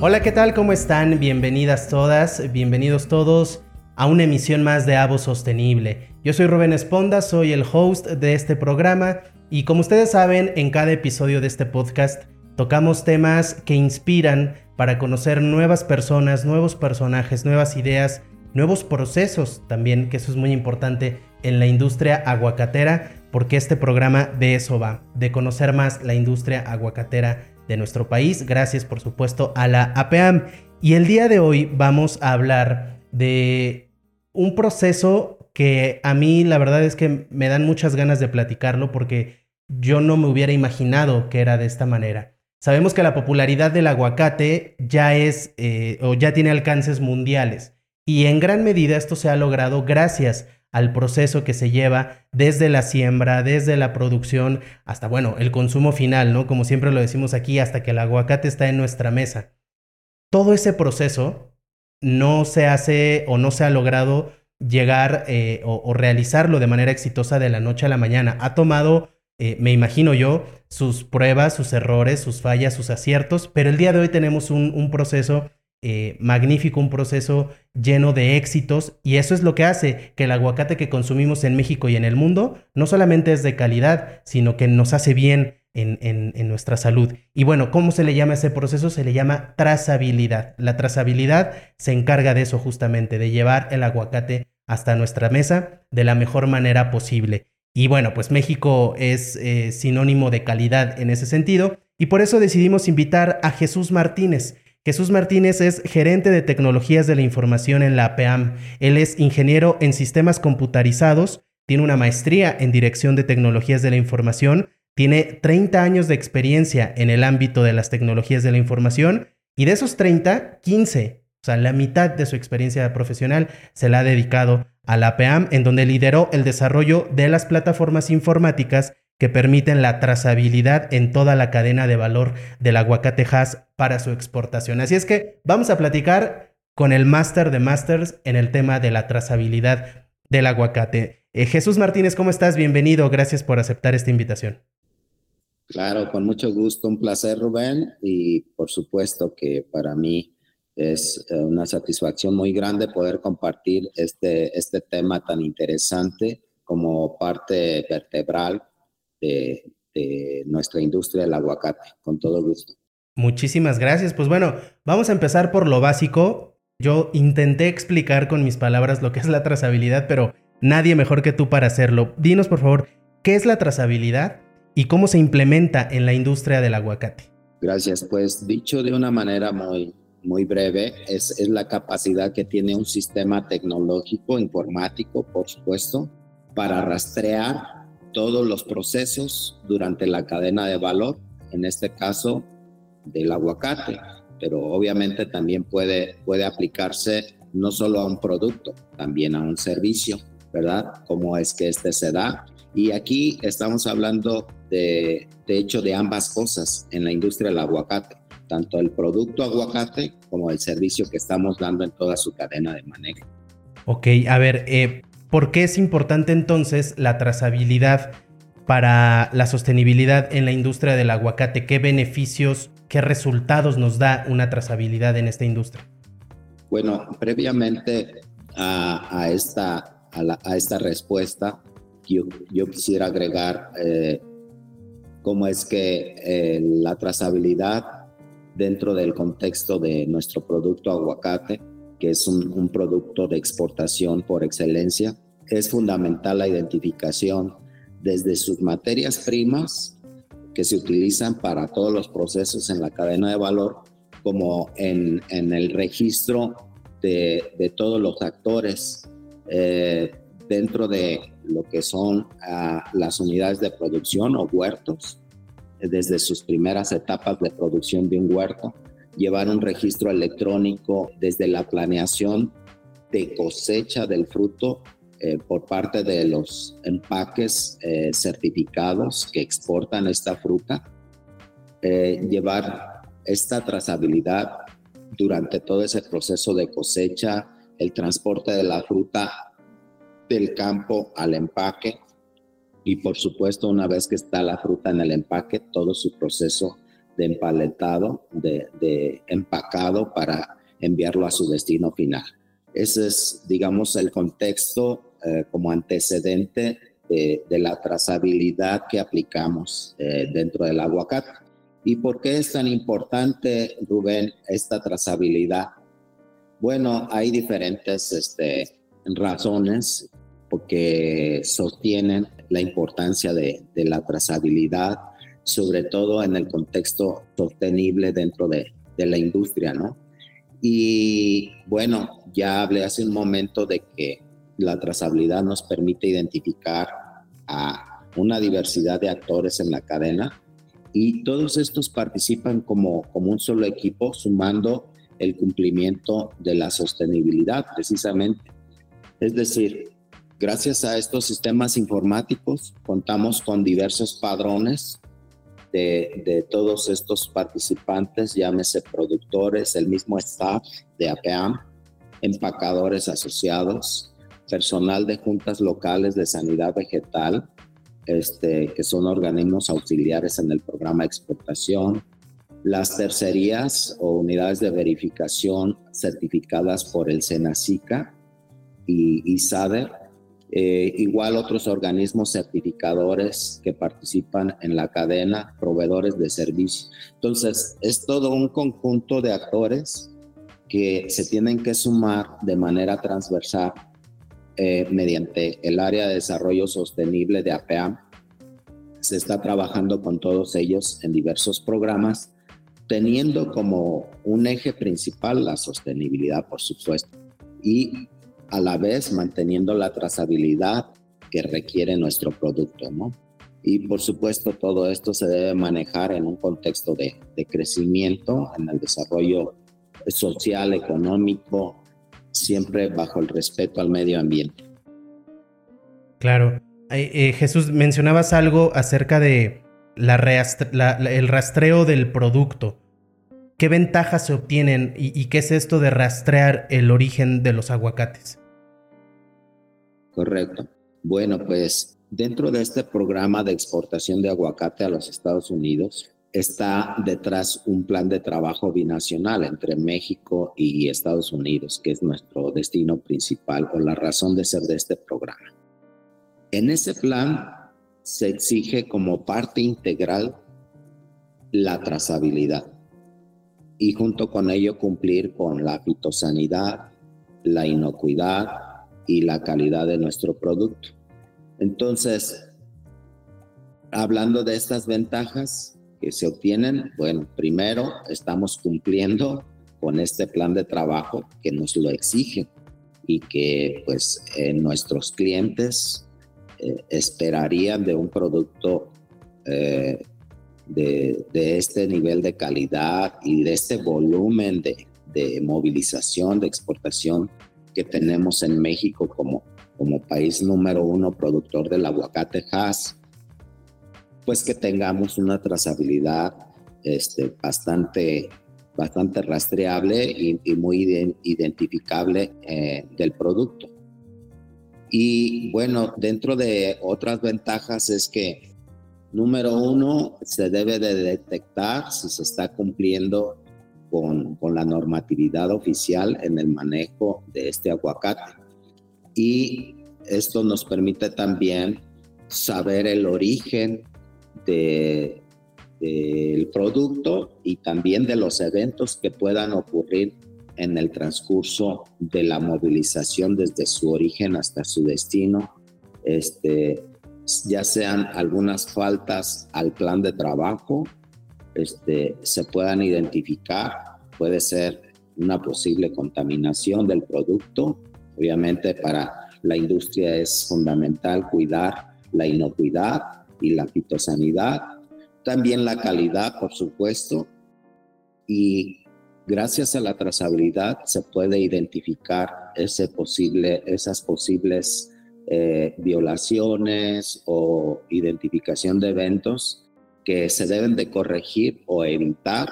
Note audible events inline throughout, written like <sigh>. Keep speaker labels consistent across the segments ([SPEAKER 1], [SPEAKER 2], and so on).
[SPEAKER 1] Hola, ¿qué tal? ¿Cómo están? Bienvenidas todas, bienvenidos todos a una emisión más de Avo Sostenible. Yo soy Rubén Esponda, soy el host de este programa y como ustedes saben, en cada episodio de este podcast tocamos temas que inspiran para conocer nuevas personas, nuevos personajes, nuevas ideas, nuevos procesos también, que eso es muy importante en la industria aguacatera, porque este programa de eso va, de conocer más la industria aguacatera de nuestro país, gracias por supuesto a la APAM. Y el día de hoy vamos a hablar de un proceso que a mí la verdad es que me dan muchas ganas de platicarlo porque yo no me hubiera imaginado que era de esta manera. Sabemos que la popularidad del aguacate ya es eh, o ya tiene alcances mundiales y en gran medida esto se ha logrado gracias al proceso que se lleva desde la siembra, desde la producción, hasta, bueno, el consumo final, ¿no? Como siempre lo decimos aquí, hasta que el aguacate está en nuestra mesa. Todo ese proceso no se hace o no se ha logrado llegar eh, o, realizarlo de manera exitosa de la noche a la mañana. Ha tomado, eh, me imagino yo, sus pruebas, sus errores, sus fallas, sus aciertos, pero el día de hoy tenemos un, un proceso eh, magnífico, un proceso lleno de éxitos y eso es lo que hace que el aguacate que consumimos en México y en el mundo no solamente es de calidad, sino que nos hace bien en, en, nuestra salud. Y bueno, ¿cómo se le llama ese proceso? Se le llama trazabilidad. La trazabilidad se encarga de eso justamente, de llevar el aguacate hasta nuestra mesa de la mejor manera posible. Y bueno, pues México es eh, sinónimo de calidad en ese sentido y por eso decidimos invitar a Jesús Martínez. Jesús Martínez es gerente de tecnologías de la información en la APAM. Él es ingeniero en sistemas computarizados, tiene una maestría en dirección de tecnologías de la información, tiene 30 años de experiencia en el ámbito de las tecnologías de la información y de esos 30, 15, o sea, la mitad de su experiencia profesional se la ha dedicado a la APAM, en donde lideró el desarrollo de las plataformas informáticas que permiten la trazabilidad en toda la cadena de valor del aguacate Hass para su exportación. Así es que vamos a platicar con el máster de masters en el tema de la trazabilidad del aguacate. Eh, Jesús Martínez, ¿cómo estás? Bienvenido, gracias por aceptar esta invitación.
[SPEAKER 2] Claro, con mucho gusto, un placer Rubén y por supuesto que para mí es eh, una satisfacción muy grande poder compartir este, este tema tan interesante como parte vertebral de, nuestra industria del aguacate, con todo gusto.
[SPEAKER 1] Muchísimas gracias. Pues bueno, vamos a empezar por lo básico. Yo intenté explicar con mis palabras lo que es la trazabilidad, pero nadie mejor que tú para hacerlo. Dinos, por favor, ¿qué es la trazabilidad y cómo se implementa en la industria del aguacate?
[SPEAKER 2] Gracias. Pues dicho de una manera muy, muy breve, es, es la capacidad que tiene un sistema tecnológico, informático, por supuesto, para rastrear todos los procesos durante la cadena de valor, en este caso del aguacate, pero obviamente también puede, puede aplicarse no solo a un producto, también a un servicio, ¿verdad? Cómo es que este se da. Y aquí estamos hablando de, de hecho de ambas cosas en la industria del aguacate, tanto el producto aguacate como el servicio que estamos dando en toda su cadena de manejo.
[SPEAKER 1] Ok, a ver, eh, ¿Por qué es importante entonces la trazabilidad para la sostenibilidad en la industria del aguacate? ¿Qué beneficios, qué resultados nos da una trazabilidad en esta industria?
[SPEAKER 2] Bueno, previamente a, esta, a, esta respuesta, yo, quisiera agregar eh, cómo es que eh, la trazabilidad dentro del contexto de nuestro producto aguacate que es un, producto de exportación por excelencia. Es fundamental la identificación desde sus materias primas que se utilizan para todos los procesos en la cadena de valor, como en, el registro de, todos los actores eh, dentro de lo que son ah, las unidades de producción o huertos, desde sus primeras etapas de producción de un huerto, llevar un registro electrónico desde la planeación de cosecha del fruto eh, por parte de los empaques eh, certificados que exportan esta fruta, eh, llevar esta trazabilidad durante todo ese proceso de cosecha, el transporte de la fruta del campo al empaque y por supuesto una vez que está la fruta en el empaque, todo su proceso de empaletado, de, empacado para enviarlo a su destino final. Ese es, digamos, el contexto eh, como antecedente de, la trazabilidad que aplicamos eh, dentro del aguacate. ¿Y por qué es tan importante, Rubén, esta trazabilidad? Bueno, hay diferentes este, razones porque sostienen la importancia de, la trazabilidad, sobre todo en el contexto sostenible dentro de, de la industria, ¿no? Y bueno, ya hablé hace un momento de que la trazabilidad nos permite identificar a una diversidad de actores en la cadena y todos estos participan como, como un solo equipo sumando el cumplimiento de la sostenibilidad precisamente. Es decir, gracias a estos sistemas informáticos contamos con diversos padrones de, todos estos participantes, llámese productores, el mismo staff de APAM, empacadores asociados, personal de juntas locales de sanidad vegetal, este, que son organismos auxiliares en el programa de exportación, las tercerías o unidades de verificación certificadas por el SENACICA y, y SADER, eh, igual otros organismos certificadores que participan en la cadena, proveedores de servicios. Entonces, es todo un conjunto de actores que se tienen que sumar de manera transversal eh, mediante el área de desarrollo sostenible de APAM. Se está trabajando con todos ellos en diversos programas, teniendo como un eje principal la sostenibilidad, por supuesto, y a la vez manteniendo la trazabilidad que requiere nuestro producto, ¿no? Y por supuesto todo esto se debe manejar en un contexto de, crecimiento, en el desarrollo social, económico, siempre bajo el respeto al medio ambiente.
[SPEAKER 1] Claro. Eh, Jesús, mencionabas algo acerca de el rastreo del producto. ¿Qué ventajas se obtienen y, qué es esto de rastrear el origen de los aguacates?
[SPEAKER 2] Correcto. Bueno, pues dentro de este programa de exportación de aguacate a los Estados Unidos, está detrás un plan de trabajo binacional entre México y Estados Unidos, que es nuestro destino principal o la razón de ser de este programa. En ese plan se exige como parte integral la trazabilidad y junto con ello cumplir con la fitosanidad, la inocuidad y la calidad de nuestro producto. Entonces, hablando de estas ventajas, que se obtienen? Bueno, primero estamos cumpliendo con este plan de trabajo que nos lo exige y que pues nuestros clientes eh, esperarían de un producto eh, de, este nivel de calidad y de este volumen de, de, movilización, de exportación que tenemos en México como, como país número uno productor del aguacate Hass pues que tengamos una trazabilidad este, bastante, bastante rastreable y, muy identificable eh, del producto. Y bueno, dentro de otras ventajas es que, número uno, se debe de detectar si se está cumpliendo con, con la normatividad oficial en el manejo de este aguacate. Y esto nos permite también saber el origen del producto y también de los eventos que puedan ocurrir en el transcurso de la movilización desde su origen hasta su destino, este, ya sean algunas faltas al plan de trabajo, este, se puedan identificar, puede ser una posible contaminación del producto. Obviamente para la industria es fundamental cuidar la inocuidad y la fitosanidad, también la calidad, por supuesto, y gracias a la trazabilidad se puede identificar ese posible, esas posibles eh, violaciones o identificación de eventos que se deben de corregir o evitar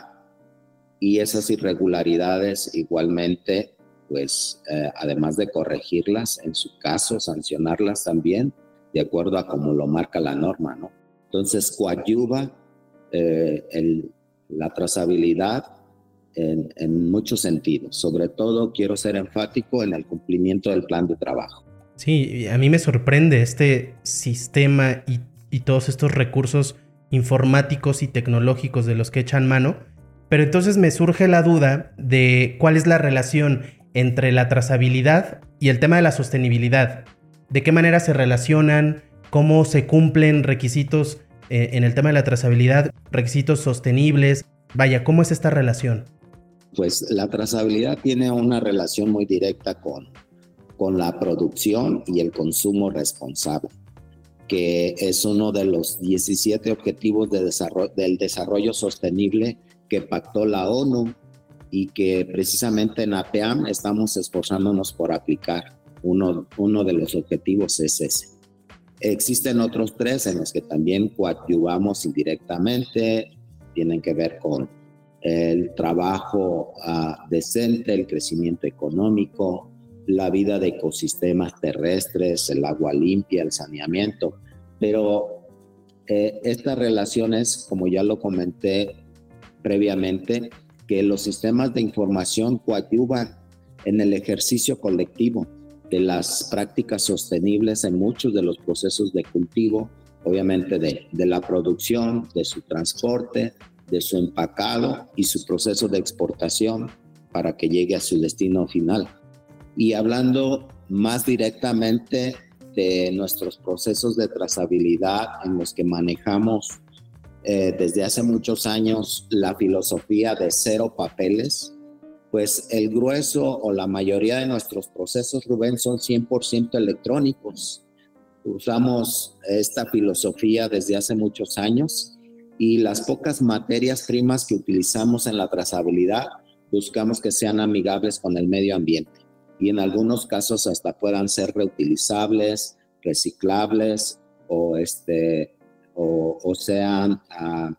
[SPEAKER 2] y esas irregularidades igualmente, pues eh, además de corregirlas, en su caso sancionarlas también, de acuerdo a como lo marca la norma, ¿no? Entonces, coadyuva eh, el, la trazabilidad en, en, muchos sentidos. Sobre todo quiero ser enfático en el cumplimiento del plan de trabajo.
[SPEAKER 1] Sí, a mí me sorprende este sistema y, todos estos recursos informáticos y tecnológicos de los que echan mano, pero entonces me surge la duda de cuál es la relación entre la trazabilidad y el tema de la sostenibilidad. ¿De qué manera se relacionan? ¿Cómo se cumplen requisitos eh, en el tema de la trazabilidad? ¿Requisitos sostenibles? Vaya, ¿cómo es esta relación?
[SPEAKER 2] Pues la trazabilidad tiene una relación muy directa con, con la producción y el consumo responsable, que es uno de los 17 objetivos de desarrollo, del desarrollo sostenible que pactó la ONU y que precisamente en APEAM estamos esforzándonos por aplicar. Uno, uno de los objetivos es ese. Existen otros tres en los que también coadyuvamos indirectamente, tienen que ver con el trabajo uh, decente, el crecimiento económico, la vida de ecosistemas terrestres, el agua limpia, el saneamiento, pero eh, estas relaciones, como ya lo comenté previamente, que los sistemas de información coadyuvan en el ejercicio colectivo de las prácticas sostenibles en muchos de los procesos de cultivo, obviamente de, de la producción, de su transporte, de su empacado y su proceso de exportación para que llegue a su destino final. Y hablando más directamente de nuestros procesos de trazabilidad en los que manejamos eh, desde hace muchos años la filosofía de cero papeles, pues el grueso o la mayoría de nuestros procesos, Rubén, son 100% electrónicos. Usamos esta filosofía desde hace muchos años y las pocas materias primas que utilizamos en la trazabilidad buscamos que sean amigables con el medio ambiente y en algunos casos hasta puedan ser reutilizables, reciclables o este, o, sean ah,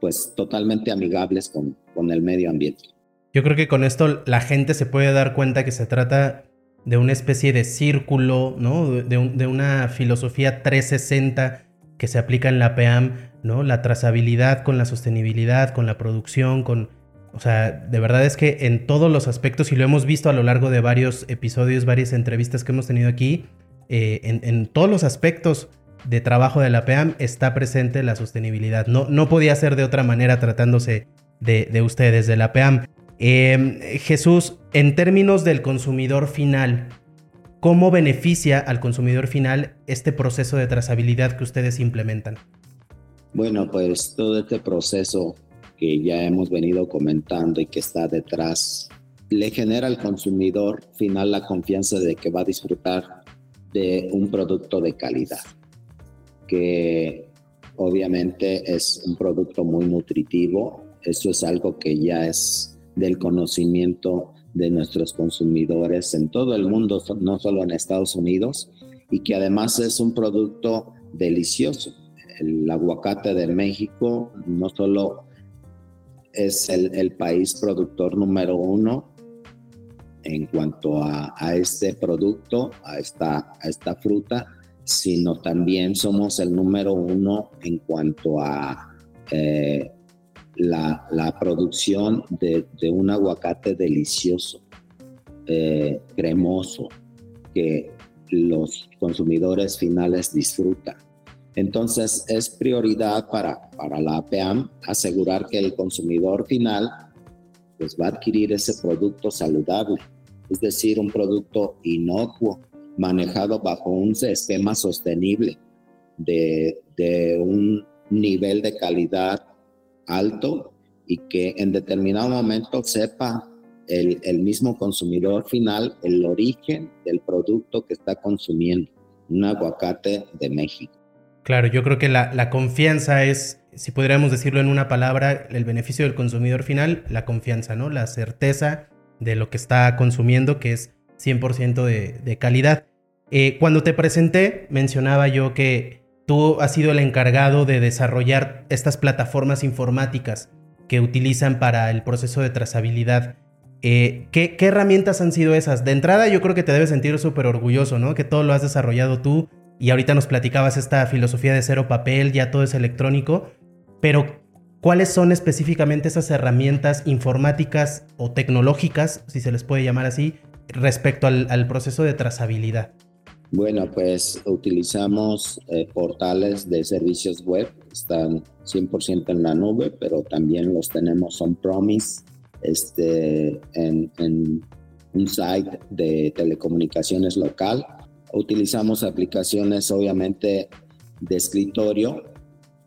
[SPEAKER 2] pues totalmente amigables con, con el medio ambiente.
[SPEAKER 1] Yo creo que con esto la gente se puede dar cuenta que se trata de una especie de círculo, ¿no? De, una filosofía 360 que se aplica en la PEAM, ¿no? La trazabilidad con la sostenibilidad, con la producción, con... O sea, de verdad es que en todos los aspectos, y lo hemos visto a lo largo de varios episodios, varias entrevistas que hemos tenido aquí, eh, en, todos los aspectos de trabajo de la PEAM está presente la sostenibilidad. No, no podía ser de otra manera tratándose de, ustedes, de la PEAM. Em, Jesús, en términos del consumidor final, ¿cómo beneficia al consumidor final este proceso de trazabilidad que ustedes implementan?
[SPEAKER 2] Bueno, pues todo este proceso que ya hemos venido comentando y que está detrás, le genera al consumidor final la confianza de que va a disfrutar de un producto de calidad que obviamente es un producto muy nutritivo. Eso es algo que ya es del conocimiento de nuestros consumidores en todo el mundo, no solo en Estados Unidos, y que además es un producto delicioso. El aguacate de México no solo es el, país productor número uno en cuanto a, este producto, a esta, a esta fruta, sino también somos el número uno en cuanto a eh, la, producción de, un aguacate delicioso, eh, cremoso, que los consumidores finales disfrutan. Entonces es prioridad para, para la APAM asegurar que el consumidor final pues, va a adquirir ese producto saludable, es decir, un producto inocuo, manejado bajo un esquema sostenible de, un nivel de calidad alto y que en determinado momento sepa el, mismo consumidor final el origen del producto que está consumiendo, un aguacate de México.
[SPEAKER 1] Claro, yo creo que la, confianza es, si podríamos decirlo en una palabra, el beneficio del consumidor final, la confianza, ¿no? La certeza de lo que está consumiendo, que es 100% de, calidad. Eh, cuando te presenté, mencionaba yo que tú has sido el encargado de desarrollar estas plataformas informáticas que utilizan para el proceso de trazabilidad. Eh, ¿qué, herramientas han sido esas? De entrada yo creo que te debes sentir súper orgulloso, ¿no? Que todo lo has desarrollado tú y ahorita nos platicabas esta filosofía de cero papel, ya todo es electrónico, pero ¿Cuáles son específicamente esas herramientas informáticas o tecnológicas, si se les puede llamar así, respecto al, proceso de trazabilidad?
[SPEAKER 2] Bueno, pues utilizamos eh, portales de servicios web, están 100% en la nube, pero también los tenemos on-promise este, en, un site de telecomunicaciones local. Utilizamos aplicaciones obviamente de escritorio,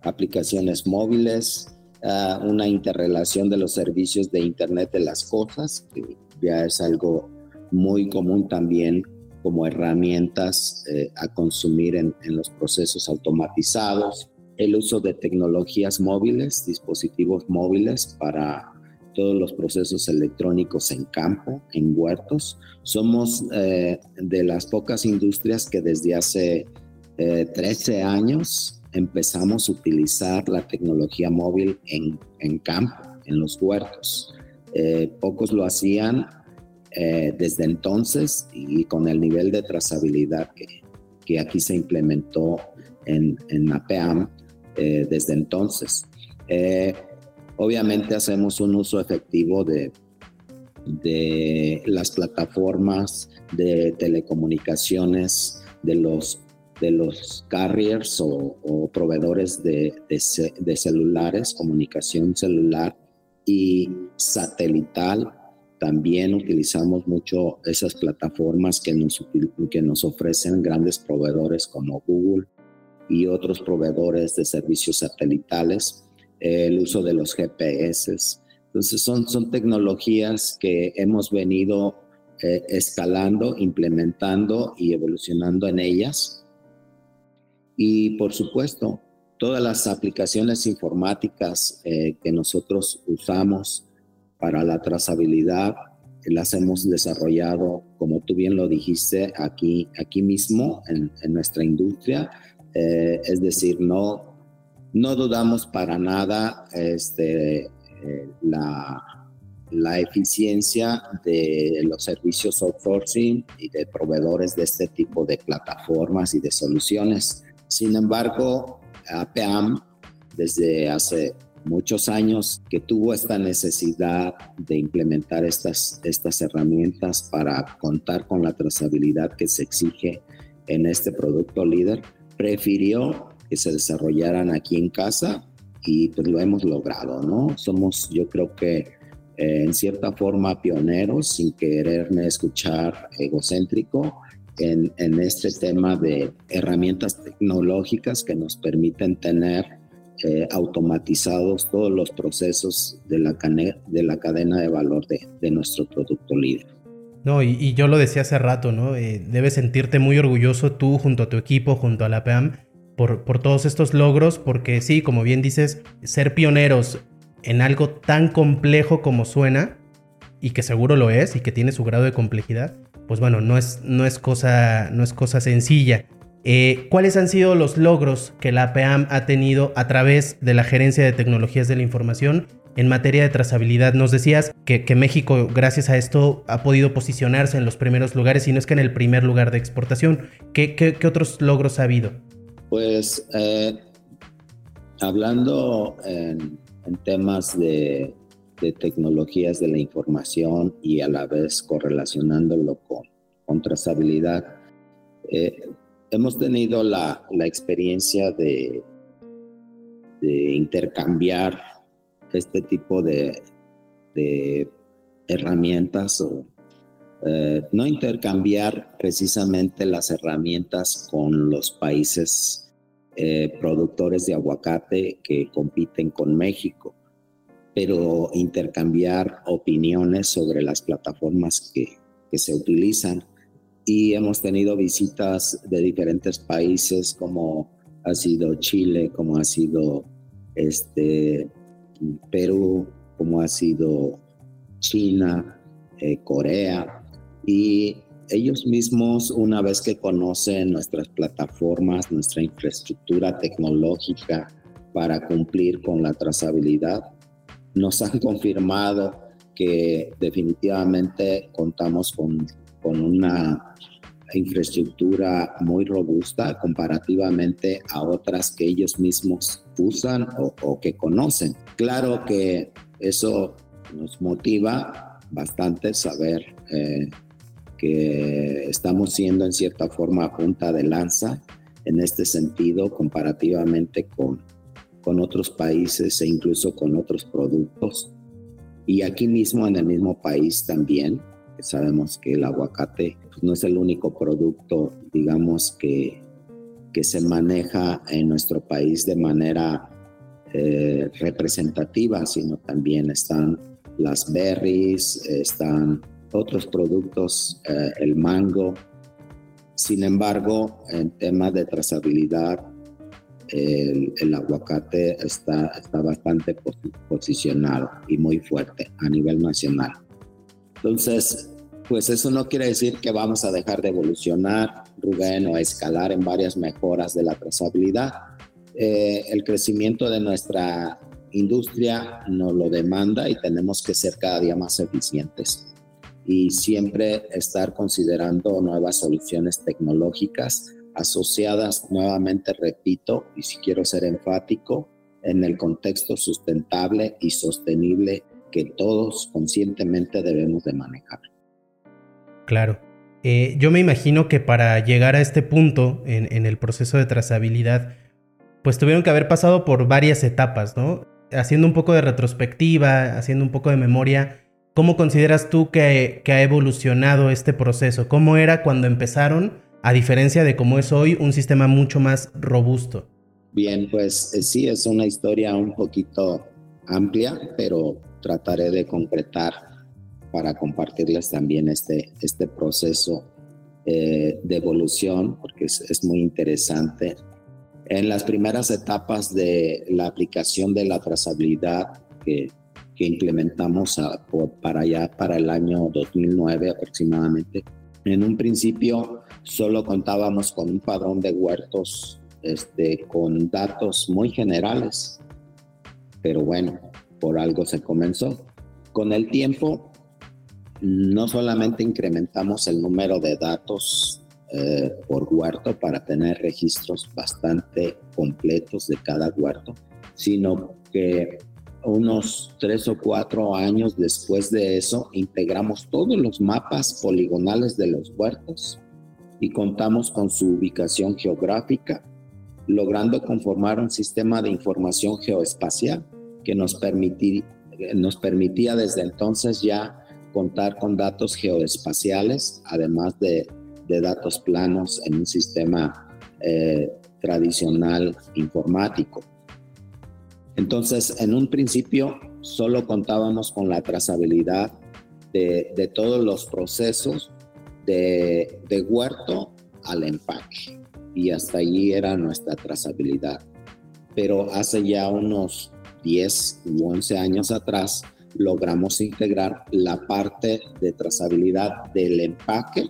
[SPEAKER 2] aplicaciones móviles, ah, una interrelación de los servicios de Internet de las Cosas, que ya es algo muy común también como herramientas eh, a consumir en, en, los procesos automatizados, el uso de tecnologías móviles, dispositivos móviles para todos los procesos electrónicos en campo, en huertos. Somos eh, de las pocas industrias que desde hace 13 eh, años empezamos a utilizar la tecnología móvil en, en campo, en los huertos. Eh, pocos lo hacían desde entonces y con el nivel de trazabilidad que, que aquí se implementó en, en APAM desde entonces. Obviamente hacemos un uso efectivo de, de las plataformas de telecomunicaciones, de los, de los carriers o, proveedores de, de, celulares, comunicación celular y satelital. También utilizamos mucho esas plataformas que nos, que nos ofrecen grandes proveedores como Google y otros proveedores de servicios satelitales el uso de los GPS. Entonces son, son tecnologías que hemos venido eh, escalando, implementando y evolucionando en ellas. Y por supuesto, todas las aplicaciones informáticas eh, que nosotros usamos para la trazabilidad las hemos desarrollado, como tú bien lo dijiste, aquí, aquí mismo en, nuestra industria. Eh, es decir, no no dudamos para nada este, la, la eficiencia de los servicios outsourcing y de proveedores de este tipo de plataformas y de soluciones. Sin embargo, APAM desde hace muchos años que tuvo esta necesidad de implementar estas, estas herramientas para contar con la trazabilidad que se exige en este producto líder, prefirió que se desarrollaran aquí en casa y pues lo hemos logrado, ¿no? Somos yo creo que eh, en cierta forma pioneros, sin quererme escuchar egocéntrico, en, en, este tema de herramientas tecnológicas que nos permiten tener eh, automatizados todos los procesos de la, de la cadena de valor de, de nuestro producto líder.
[SPEAKER 1] No, y, yo lo decía hace rato, ¿no? Eh, debes sentirte muy orgulloso tú junto a tu equipo, junto a la PAM, por, todos estos logros, porque sí, como bien dices, ser pioneros en algo tan complejo como suena, y que seguro lo es, y que tiene su grado de complejidad, pues bueno, no es, no es, cosa, no es cosa sencilla. Eh, ¿Cuáles han sido los logros que la APAM ha tenido a través de la Gerencia de Tecnologías de la Información en materia de trazabilidad? Nos decías que, México, gracias a esto, ha podido posicionarse en los primeros lugares, y no es que en el primer lugar de exportación. ¿Qué, qué otros logros ha habido?
[SPEAKER 2] Pues eh, hablando en, temas de, tecnologías de la información y a la vez correlacionándolo con, con trazabilidad, eh, hemos tenido la, experiencia de, intercambiar este tipo de, herramientas o eh, no intercambiar precisamente las herramientas con los países eh, productores de aguacate que compiten con México, pero intercambiar opiniones sobre las plataformas que, se utilizan. Y hemos tenido visitas de diferentes países como ha sido Chile, como ha sido este, Perú, como ha sido China, eh, Corea, y ellos mismos, una vez que conocen nuestras plataformas, nuestra infraestructura tecnológica para cumplir con la trazabilidad, nos han <laughs> confirmado que definitivamente contamos con, con una infraestructura muy robusta comparativamente a otras que ellos mismos usan o, que conocen. Claro que eso nos motiva bastante saber eh, que estamos siendo en cierta forma punta de lanza en este sentido comparativamente con, con otros países e incluso con otros productos. Y aquí mismo en el mismo país también, sabemos que el aguacate pues, no es el único producto, digamos, que, que se maneja en nuestro país de manera eh, representativa, sino también están las berries, están otros productos, eh, el mango. Sin embargo, en temas de trazabilidad, el, el, aguacate está, está bastante posicionado y muy fuerte a nivel nacional. Entonces, pues eso no quiere decir que vamos a dejar de evolucionar, Rubén, o a escalar en varias mejoras de la trazabilidad. Eh, el crecimiento de nuestra industria nos lo demanda y tenemos que ser cada día más eficientes y siempre estar considerando nuevas soluciones tecnológicas asociadas, nuevamente repito, y si quiero ser enfático, en el contexto sustentable y sostenible que todos conscientemente debemos de manejar.
[SPEAKER 1] Claro. Eh, yo me imagino que para llegar a este punto en, en, el proceso de trazabilidad, pues tuvieron que haber pasado por varias etapas, ¿no? Haciendo un poco de retrospectiva, haciendo un poco de memoria, ¿Cómo consideras tú que, ha evolucionado este proceso? ¿Cómo era cuando empezaron, a diferencia de cómo es hoy, un sistema mucho más robusto?
[SPEAKER 2] Bien, pues eh, sí, es una historia un poquito amplia, pero trataré de concretar para compartirles también este, este proceso eh, de evolución, porque es, muy interesante. En las primeras etapas de la aplicación de la trazabilidad, que que implementamos para allá, para el año 2009 aproximadamente. En un principio solo contábamos con un padrón de huertos este, con datos muy generales, pero bueno, por algo se comenzó. Con el tiempo, no solamente incrementamos el número de datos eh, por huerto para tener registros bastante completos de cada huerto, sino que unos tres o cuatro años después de eso, integramos todos los mapas poligonales de los huertos y contamos con su ubicación geográfica, logrando conformar un sistema de información geoespacial que nos, permití, nos permitía desde entonces ya contar con datos geoespaciales, además de, datos planos en un sistema eh, tradicional informático. Entonces, en un principio solo contábamos con la trazabilidad de, todos los procesos de, huerto al empaque y hasta allí era nuestra trazabilidad. Pero hace ya unos 10 u 11 años atrás logramos integrar la parte de trazabilidad del empaque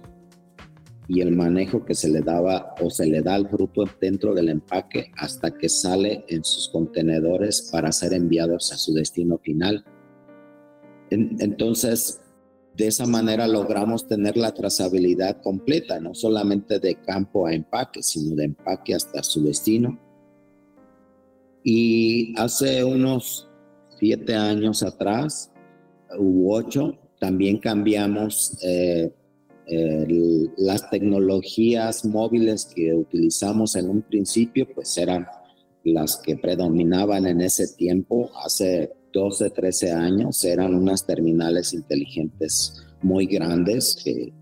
[SPEAKER 2] y el manejo que se le daba o se le da al fruto dentro del empaque hasta que sale en sus contenedores para ser enviados a su destino final. entonces, de esa manera logramos tener la trazabilidad completa, no solamente de campo a empaque, sino de empaque hasta su destino. Y hace unos siete años atrás, u ocho, también cambiamos eh, las tecnologías móviles que utilizamos en un principio, pues eran las que predominaban en ese tiempo, hace 12, 13 años, eran unas terminales inteligentes muy grandes que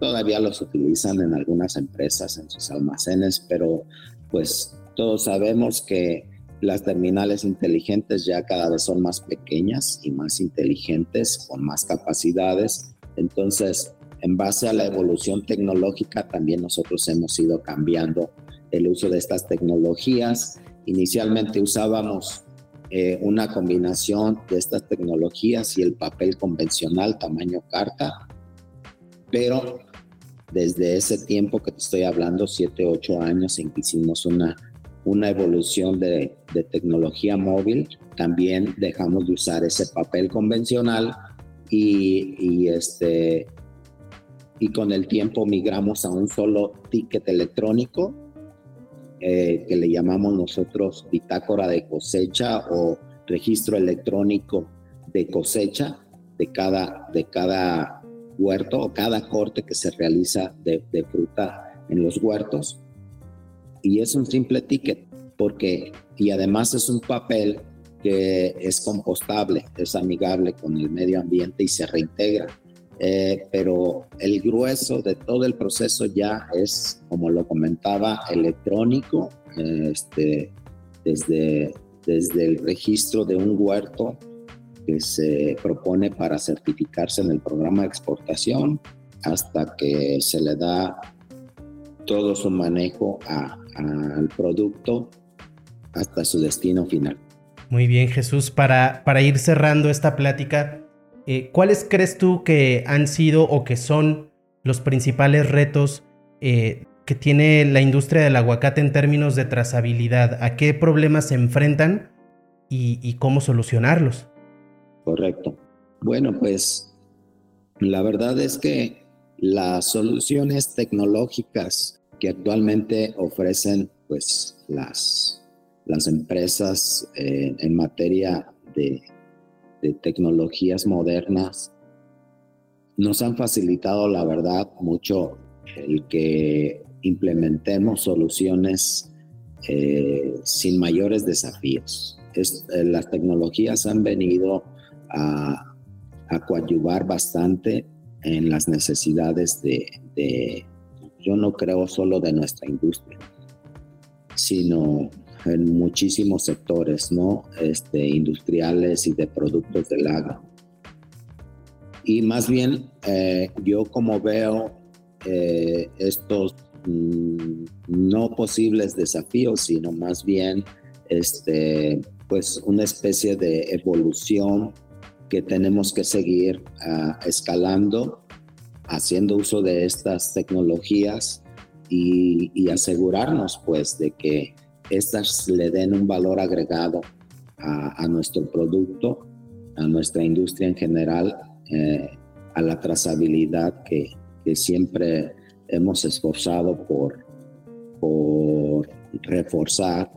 [SPEAKER 2] todavía los utilizan en algunas empresas en sus almacenes, pero pues todos sabemos que las terminales inteligentes ya cada vez son más pequeñas y más inteligentes, con más capacidades. Entonces, en base a la evolución tecnológica, también nosotros hemos ido cambiando el uso de estas tecnologías. Inicialmente usábamos eh, una combinación de estas tecnologías y el papel convencional tamaño carta, pero desde ese tiempo que te estoy hablando, 7, 8 años en que hicimos una, una evolución de, de tecnología móvil, también dejamos de usar ese papel convencional y, y, este, y con el tiempo migramos a un solo ticket electrónico eh, que le llamamos nosotros bitácora de cosecha o registro electrónico de cosecha de cada, de cada huerto o cada corte que se realiza de, de fruta en los huertos. Y es un simple ticket porque, y además es un papel que es compostable, es amigable con el medio ambiente y se reintegra. Eh, pero el grueso de todo el proceso ya es, como lo comentaba, electrónico, este, desde, desde el registro de un huerto que se propone para certificarse en el programa de exportación hasta que se le da todo su manejo al producto hasta su destino final.
[SPEAKER 1] Muy bien, Jesús. Para, para ir cerrando esta plática, eh, ¿cuáles crees tú que han sido o que son los principales retos eh, que tiene la industria del aguacate en términos de trazabilidad? ¿A qué problemas se enfrentan y cómo solucionarlos?
[SPEAKER 2] Correcto. Bueno, pues la verdad es que las soluciones tecnológicas que actualmente ofrecen pues las las empresas eh, en materia de, tecnologías modernas nos han facilitado, la verdad, mucho el que implementemos soluciones eh, sin mayores desafíos. Eh, las tecnologías han venido a, a, coadyuvar bastante en las necesidades de, de, yo no creo solo de nuestra industria, sino en muchísimos sectores, ¿no? Este, industriales y de productos del agro. Y más bien, eh, yo como veo eh, estos mm, no posibles desafíos, sino más bien, este, pues una especie de evolución que tenemos que seguir ah, escalando, haciendo uso de estas tecnologías y, y asegurarnos, pues, de que estas le den un valor agregado a, nuestro producto, a nuestra industria en general, eh, a la trazabilidad que, siempre hemos esforzado por, por reforzar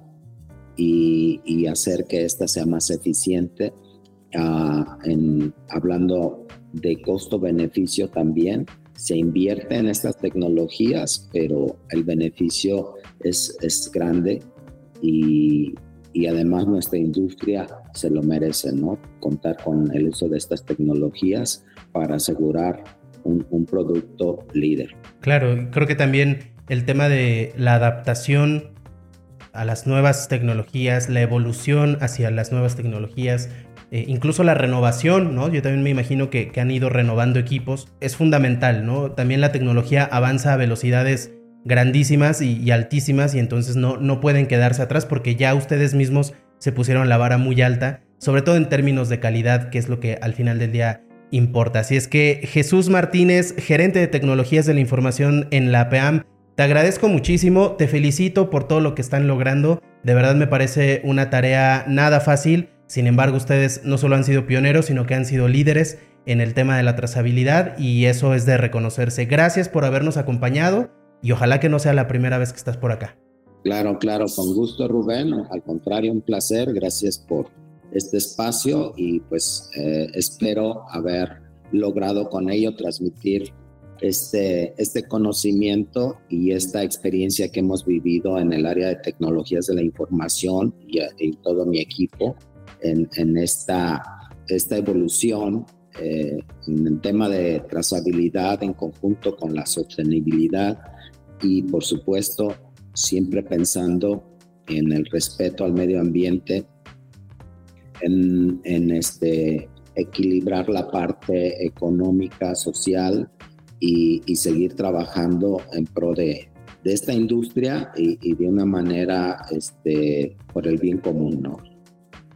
[SPEAKER 2] y, hacer que ésta sea más eficiente. Ah, en, hablando de costo-beneficio también, se invierte en estas tecnologías, pero el beneficio es, es grande y, además nuestra industria se lo merece, ¿no? Contar con el uso de estas tecnologías para asegurar un, un producto líder.
[SPEAKER 1] Claro, creo que también el tema de la adaptación a las nuevas tecnologías, la evolución hacia las nuevas tecnologías, eh, incluso la renovación, ¿no? Yo también me imagino que, que, han ido renovando equipos, es fundamental, ¿no? También la tecnología avanza a velocidades grandísimas y, altísimas y entonces no, no pueden quedarse atrás porque ya ustedes mismos se pusieron la vara muy alta, sobre todo en términos de calidad, que es lo que al final del día importa. Así es que Jesús Martínez, gerente de tecnologías de la información en la PEAM, te agradezco muchísimo, te felicito por todo lo que están logrando, de verdad me parece una tarea nada fácil, sin embargo ustedes no solo han sido pioneros, sino que han sido líderes en el tema de la trazabilidad y eso es de reconocerse. Gracias por habernos acompañado y ojalá que no sea la primera vez que estás por acá.
[SPEAKER 2] Claro, claro, con gusto Rubén, al contrario, un placer, gracias por este espacio y pues eh, espero haber logrado con ello transmitir este, este conocimiento y esta experiencia que hemos vivido en el área de tecnologías de la información y, todo mi equipo en, en esta, esta evolución eh, en el tema de trazabilidad en conjunto con la sostenibilidad y por supuesto siempre pensando en el respeto al medio ambiente, en, este, equilibrar la parte económica, social y, seguir trabajando en pro de, esta industria y, de una manera este, por el bien común, ¿no?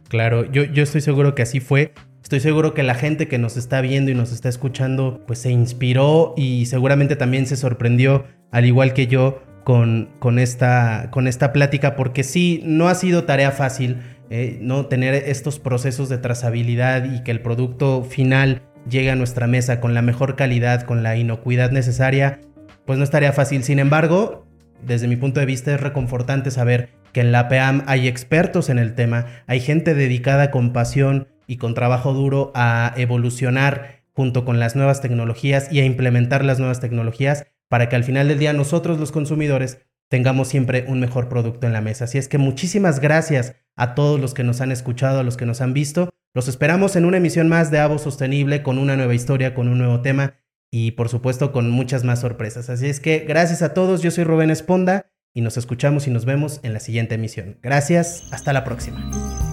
[SPEAKER 1] Claro, yo, yo estoy seguro que así fue. Estoy seguro que la gente que nos está viendo y nos está escuchando, pues se inspiró y seguramente también se sorprendió al igual que yo, con, con, esta, con esta plática, porque sí, no ha sido tarea fácil. Eh, no tener estos procesos de trazabilidad y que el producto final llegue a nuestra mesa con la mejor calidad, con la inocuidad necesaria, pues no estaría fácil. Sin embargo, desde mi punto de vista es reconfortante saber que en la PEAM hay expertos en el tema, hay gente dedicada con pasión y con trabajo duro a evolucionar junto con las nuevas tecnologías y a implementar las nuevas tecnologías para que al final del día nosotros los consumidores tengamos siempre un mejor producto en la mesa. Así es que muchísimas gracias a todos los que nos han escuchado, a los que nos han visto. Los esperamos en una emisión más de Avo Sostenible con una nueva historia, con un nuevo tema y por supuesto con muchas más sorpresas. Así es que gracias a todos, yo soy Rubén Esponda y nos escuchamos y nos vemos en la siguiente emisión. Gracias, hasta la próxima.